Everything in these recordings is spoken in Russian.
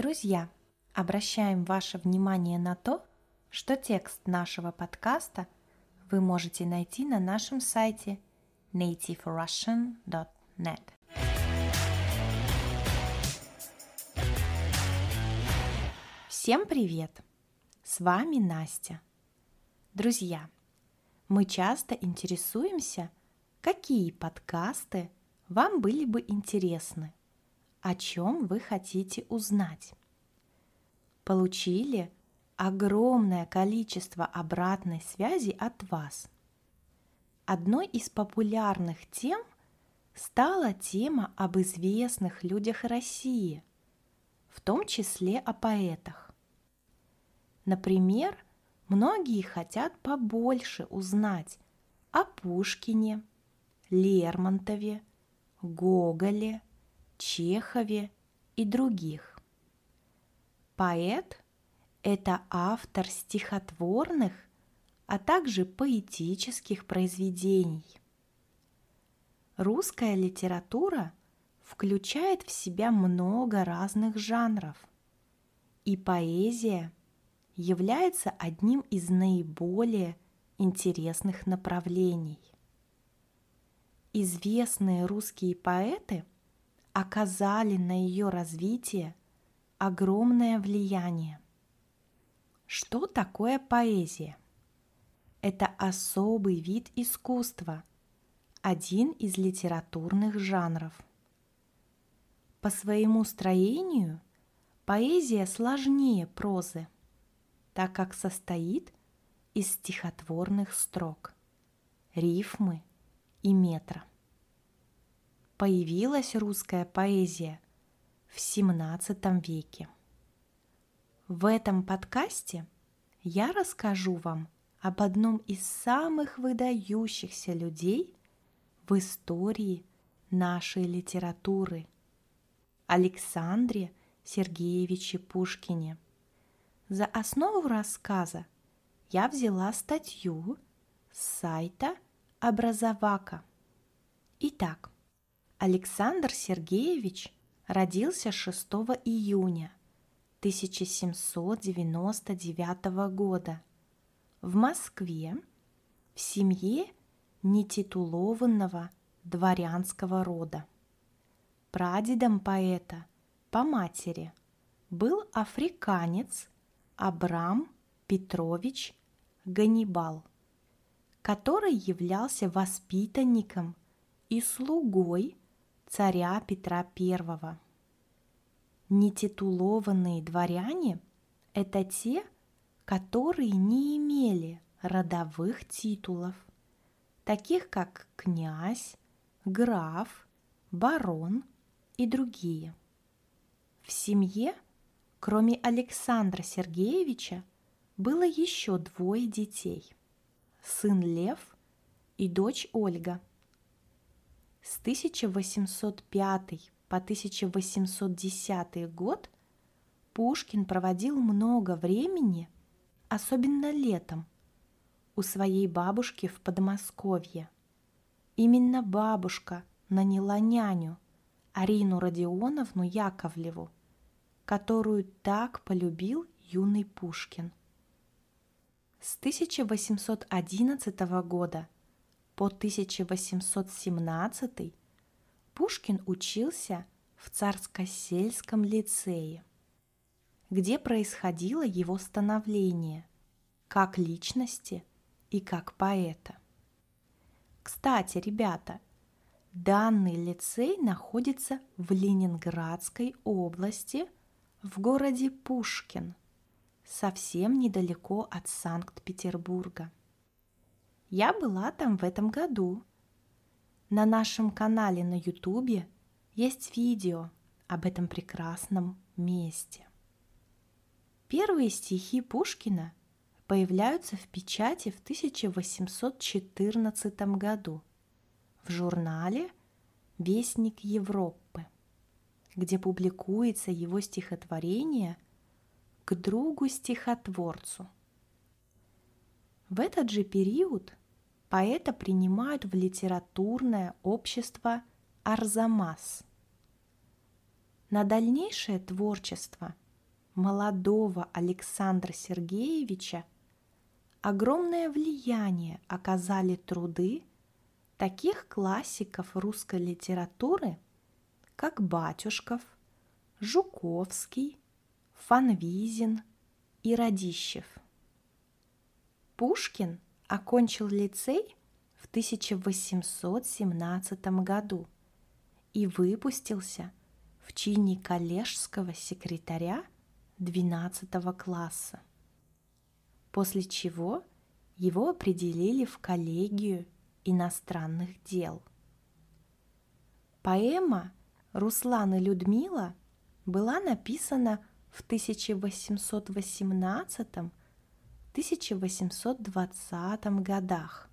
Друзья, обращаем ваше внимание на то, что текст нашего подкаста вы можете найти на нашем сайте nativerussian.net. Всем привет! С вами Настя. Друзья, мы часто интересуемся, какие подкасты вам были бы интересны, о чем вы хотите узнать. Получили огромное количество обратной связи от вас. Одной из популярных тем стала тема об известных людях России, в том числе о поэтах. Например, многие хотят побольше узнать о Пушкине, Лермонтове, Гоголе, Чехове и других. Поэт – это автор стихотворных, а также поэтических произведений. Русская литература включает в себя много разных жанров, и поэзия – является одним из наиболее интересных направлений. Известные русские поэты оказали на ее развитие огромное влияние. Что такое поэзия? Это особый вид искусства, один из литературных жанров. По своему строению поэзия сложнее прозы – так как состоит из стихотворных строк, рифмы и метра. Появилась русская поэзия в XVII веке. В этом подкасте я расскажу вам об одном из самых выдающихся людей в истории нашей литературы – Александре Сергеевиче Пушкине – за основу рассказа я взяла статью с сайта Образовака. Итак, Александр Сергеевич родился 6 июня 1799 года в Москве в семье нетитулованного дворянского рода. Прадедом поэта по матери был африканец Абрам Петрович Ганнибал, который являлся воспитанником и слугой царя Петра I. Нетитулованные дворяне – это те, которые не имели родовых титулов, таких как князь, граф, барон и другие. В семье – Кроме Александра Сергеевича было еще двое детей – сын Лев и дочь Ольга. С 1805 по 1810 год Пушкин проводил много времени, особенно летом, у своей бабушки в Подмосковье. Именно бабушка наняла няню Арину Родионовну Яковлеву – которую так полюбил юный Пушкин. С 1811 года по 1817 Пушкин учился в Царско-сельском лицее, где происходило его становление как личности и как поэта. Кстати, ребята, данный лицей находится в Ленинградской области – в городе Пушкин, совсем недалеко от Санкт-Петербурга. Я была там в этом году. На нашем канале на Ютубе есть видео об этом прекрасном месте. Первые стихи Пушкина появляются в печати в 1814 году в журнале «Вестник Европы» где публикуется его стихотворение к другу-стихотворцу. В этот же период поэта принимают в литературное общество Арзамас. На дальнейшее творчество молодого Александра Сергеевича огромное влияние оказали труды таких классиков русской литературы, как Батюшков, Жуковский, Фанвизин и Радищев. Пушкин окончил лицей в 1817 году и выпустился в чине коллежского секретаря 12 класса, после чего его определили в коллегию иностранных дел. Поэма «Руслан и Людмила» была написана в 1818-1820 годах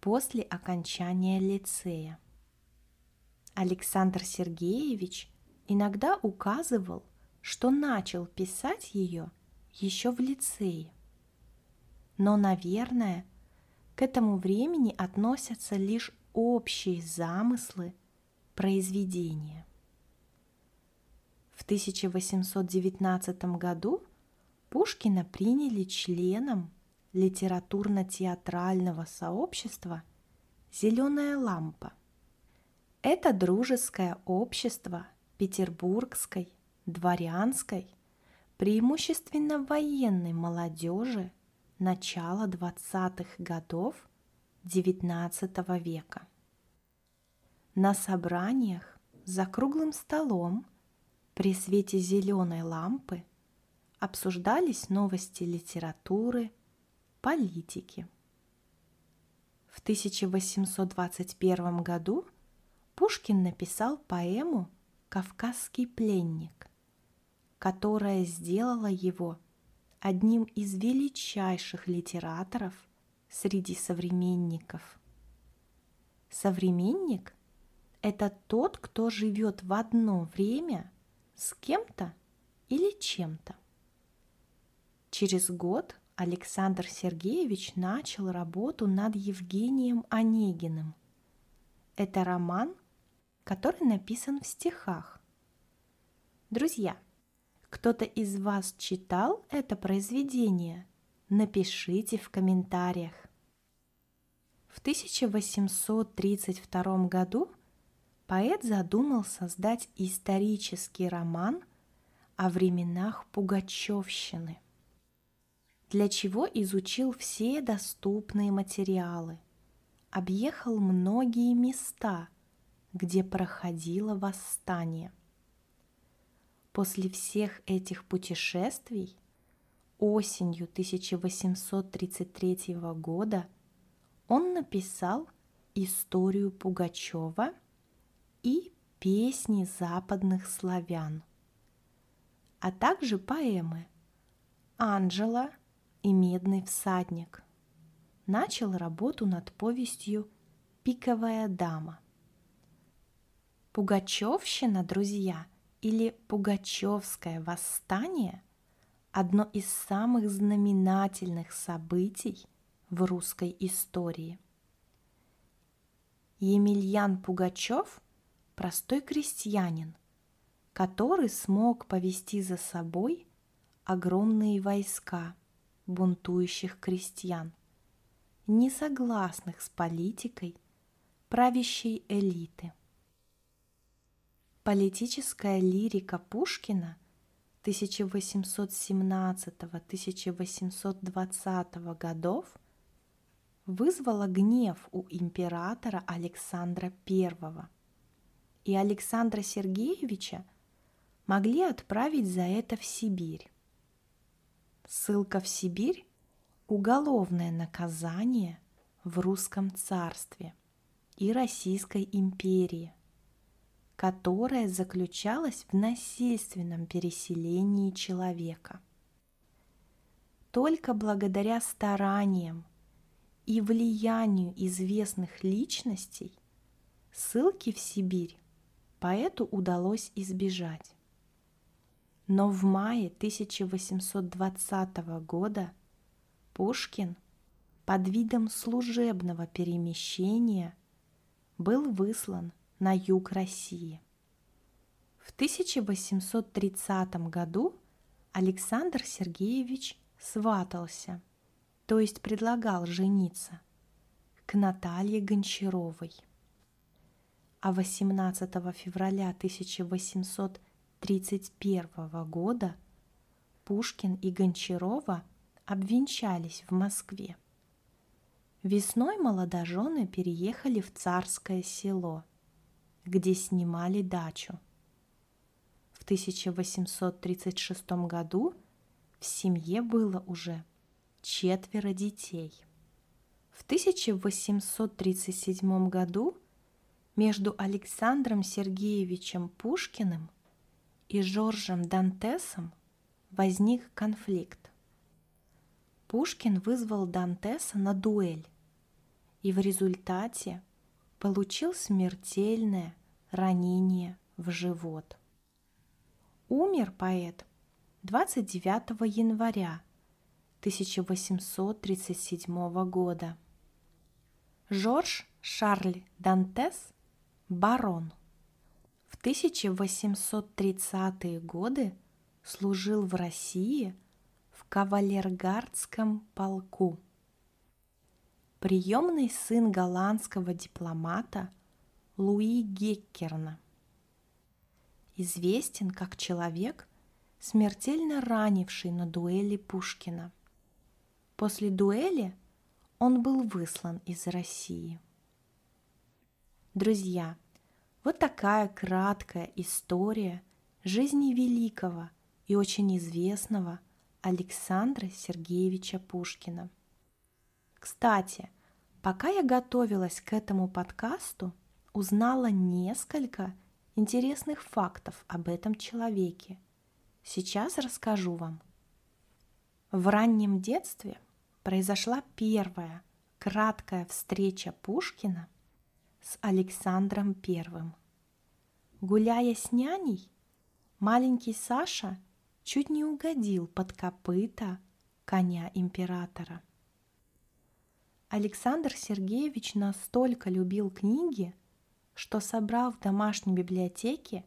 после окончания лицея. Александр Сергеевич иногда указывал, что начал писать ее еще в лицее. Но, наверное, к этому времени относятся лишь общие замыслы произведения. В 1819 году Пушкина приняли членом литературно-театрального сообщества «Зеленая лампа». Это дружеское общество петербургской, дворянской, преимущественно военной молодежи начала 20-х годов XIX века. На собраниях за круглым столом при свете зеленой лампы обсуждались новости литературы, политики. В 1821 году Пушкин написал поэму «Кавказский пленник», которая сделала его одним из величайших литераторов среди современников. Современник – это тот, кто живет в одно время с кем-то или чем-то. Через год Александр Сергеевич начал работу над Евгением Онегиным. Это роман, который написан в стихах. Друзья, кто-то из вас читал это произведение? Напишите в комментариях. В 1832 году поэт задумал создать исторический роман о временах Пугачевщины, для чего изучил все доступные материалы, объехал многие места, где проходило восстание. После всех этих путешествий осенью 1833 года он написал историю Пугачева – и песни западных славян, а также поэмы «Анжела» и «Медный всадник». Начал работу над повестью «Пиковая дама». Пугачевщина, друзья, или Пугачевское восстание – одно из самых знаменательных событий в русской истории. Емельян Пугачев простой крестьянин, который смог повести за собой огромные войска бунтующих крестьян, не согласных с политикой правящей элиты. Политическая лирика Пушкина 1817-1820 годов вызвала гнев у императора Александра I – и Александра Сергеевича могли отправить за это в Сибирь. Ссылка в Сибирь – уголовное наказание в русском царстве и Российской империи, которое заключалось в насильственном переселении человека. Только благодаря стараниям и влиянию известных личностей ссылки в Сибирь поэту удалось избежать. Но в мае 1820 года Пушкин под видом служебного перемещения был выслан на юг России. В 1830 году Александр Сергеевич сватался, то есть предлагал жениться, к Наталье Гончаровой. А 18 февраля 1831 года Пушкин и Гончарова обвенчались в Москве. Весной молодожены переехали в Царское село, где снимали дачу. В 1836 году в семье было уже четверо детей. В 1837 году между Александром Сергеевичем Пушкиным и Жоржем Дантесом возник конфликт. Пушкин вызвал Дантеса на дуэль, и в результате получил смертельное ранение в живот. Умер поэт 29 января 1837 года. Жорж Шарль Дантес – барон. В 1830-е годы служил в России в кавалергардском полку – приемный сын голландского дипломата Луи Геккерна. Известен как человек, смертельно ранивший на дуэли Пушкина. После дуэли он был выслан из России. Друзья, вот такая краткая история жизни великого и очень известного Александра Сергеевича Пушкина. Кстати, Пока я готовилась к этому подкасту, узнала несколько интересных фактов об этом человеке. Сейчас расскажу вам. В раннем детстве произошла первая краткая встреча Пушкина с Александром Первым. Гуляя с няней, маленький Саша чуть не угодил под копыта коня императора – Александр Сергеевич настолько любил книги, что собрал в домашней библиотеке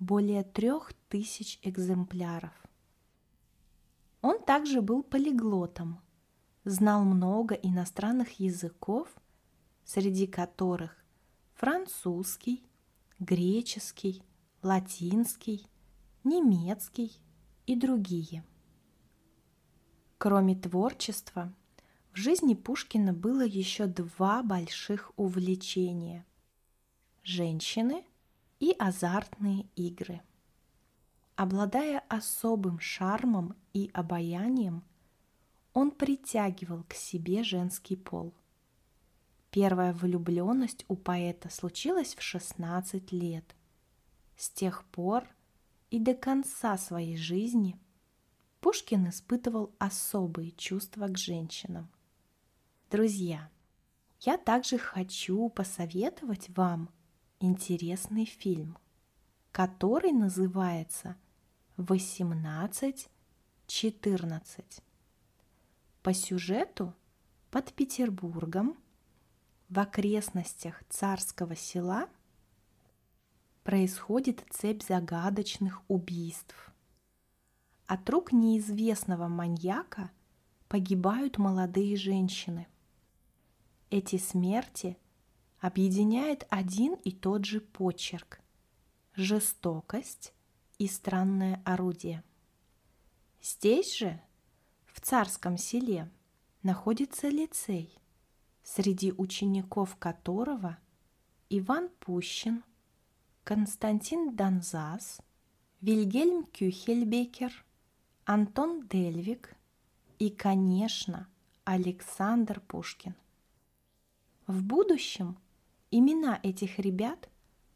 более трех тысяч экземпляров. Он также был полиглотом, знал много иностранных языков, среди которых французский, греческий, латинский, немецкий и другие. Кроме творчества – в жизни Пушкина было еще два больших увлечения – женщины и азартные игры. Обладая особым шармом и обаянием, он притягивал к себе женский пол. Первая влюбленность у поэта случилась в 16 лет. С тех пор и до конца своей жизни Пушкин испытывал особые чувства к женщинам – Друзья, я также хочу посоветовать вам интересный фильм, который называется «18-14». По сюжету под Петербургом в окрестностях царского села происходит цепь загадочных убийств. От рук неизвестного маньяка погибают молодые женщины. Эти смерти объединяет один и тот же почерк – жестокость и странное орудие. Здесь же, в царском селе, находится лицей, среди учеников которого Иван Пущин, Константин Донзас, Вильгельм Кюхельбекер, Антон Дельвик и, конечно, Александр Пушкин. В будущем имена этих ребят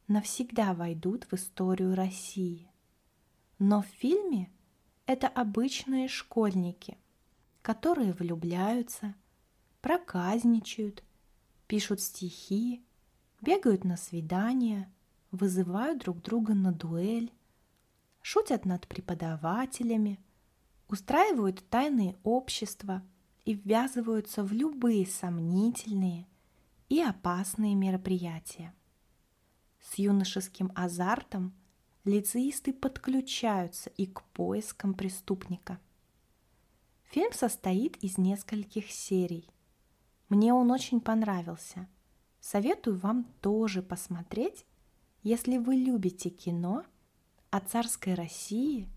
навсегда войдут в историю России. Но в фильме это обычные школьники, которые влюбляются, проказничают, пишут стихи, бегают на свидания, вызывают друг друга на дуэль, шутят над преподавателями, устраивают тайные общества и ввязываются в любые сомнительные – и опасные мероприятия. С юношеским азартом лицеисты подключаются и к поискам преступника. Фильм состоит из нескольких серий. Мне он очень понравился. Советую вам тоже посмотреть, если вы любите кино о царской России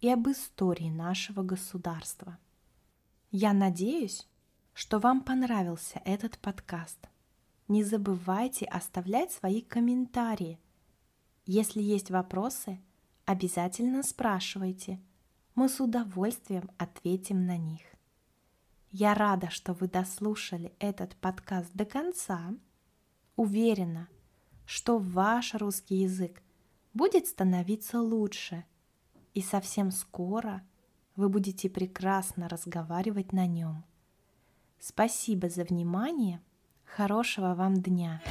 и об истории нашего государства. Я надеюсь, что вам понравился этот подкаст. Не забывайте оставлять свои комментарии. Если есть вопросы, обязательно спрашивайте. Мы с удовольствием ответим на них. Я рада, что вы дослушали этот подкаст до конца. Уверена, что ваш русский язык будет становиться лучше, и совсем скоро вы будете прекрасно разговаривать на нем. Спасибо за внимание. Хорошего вам дня!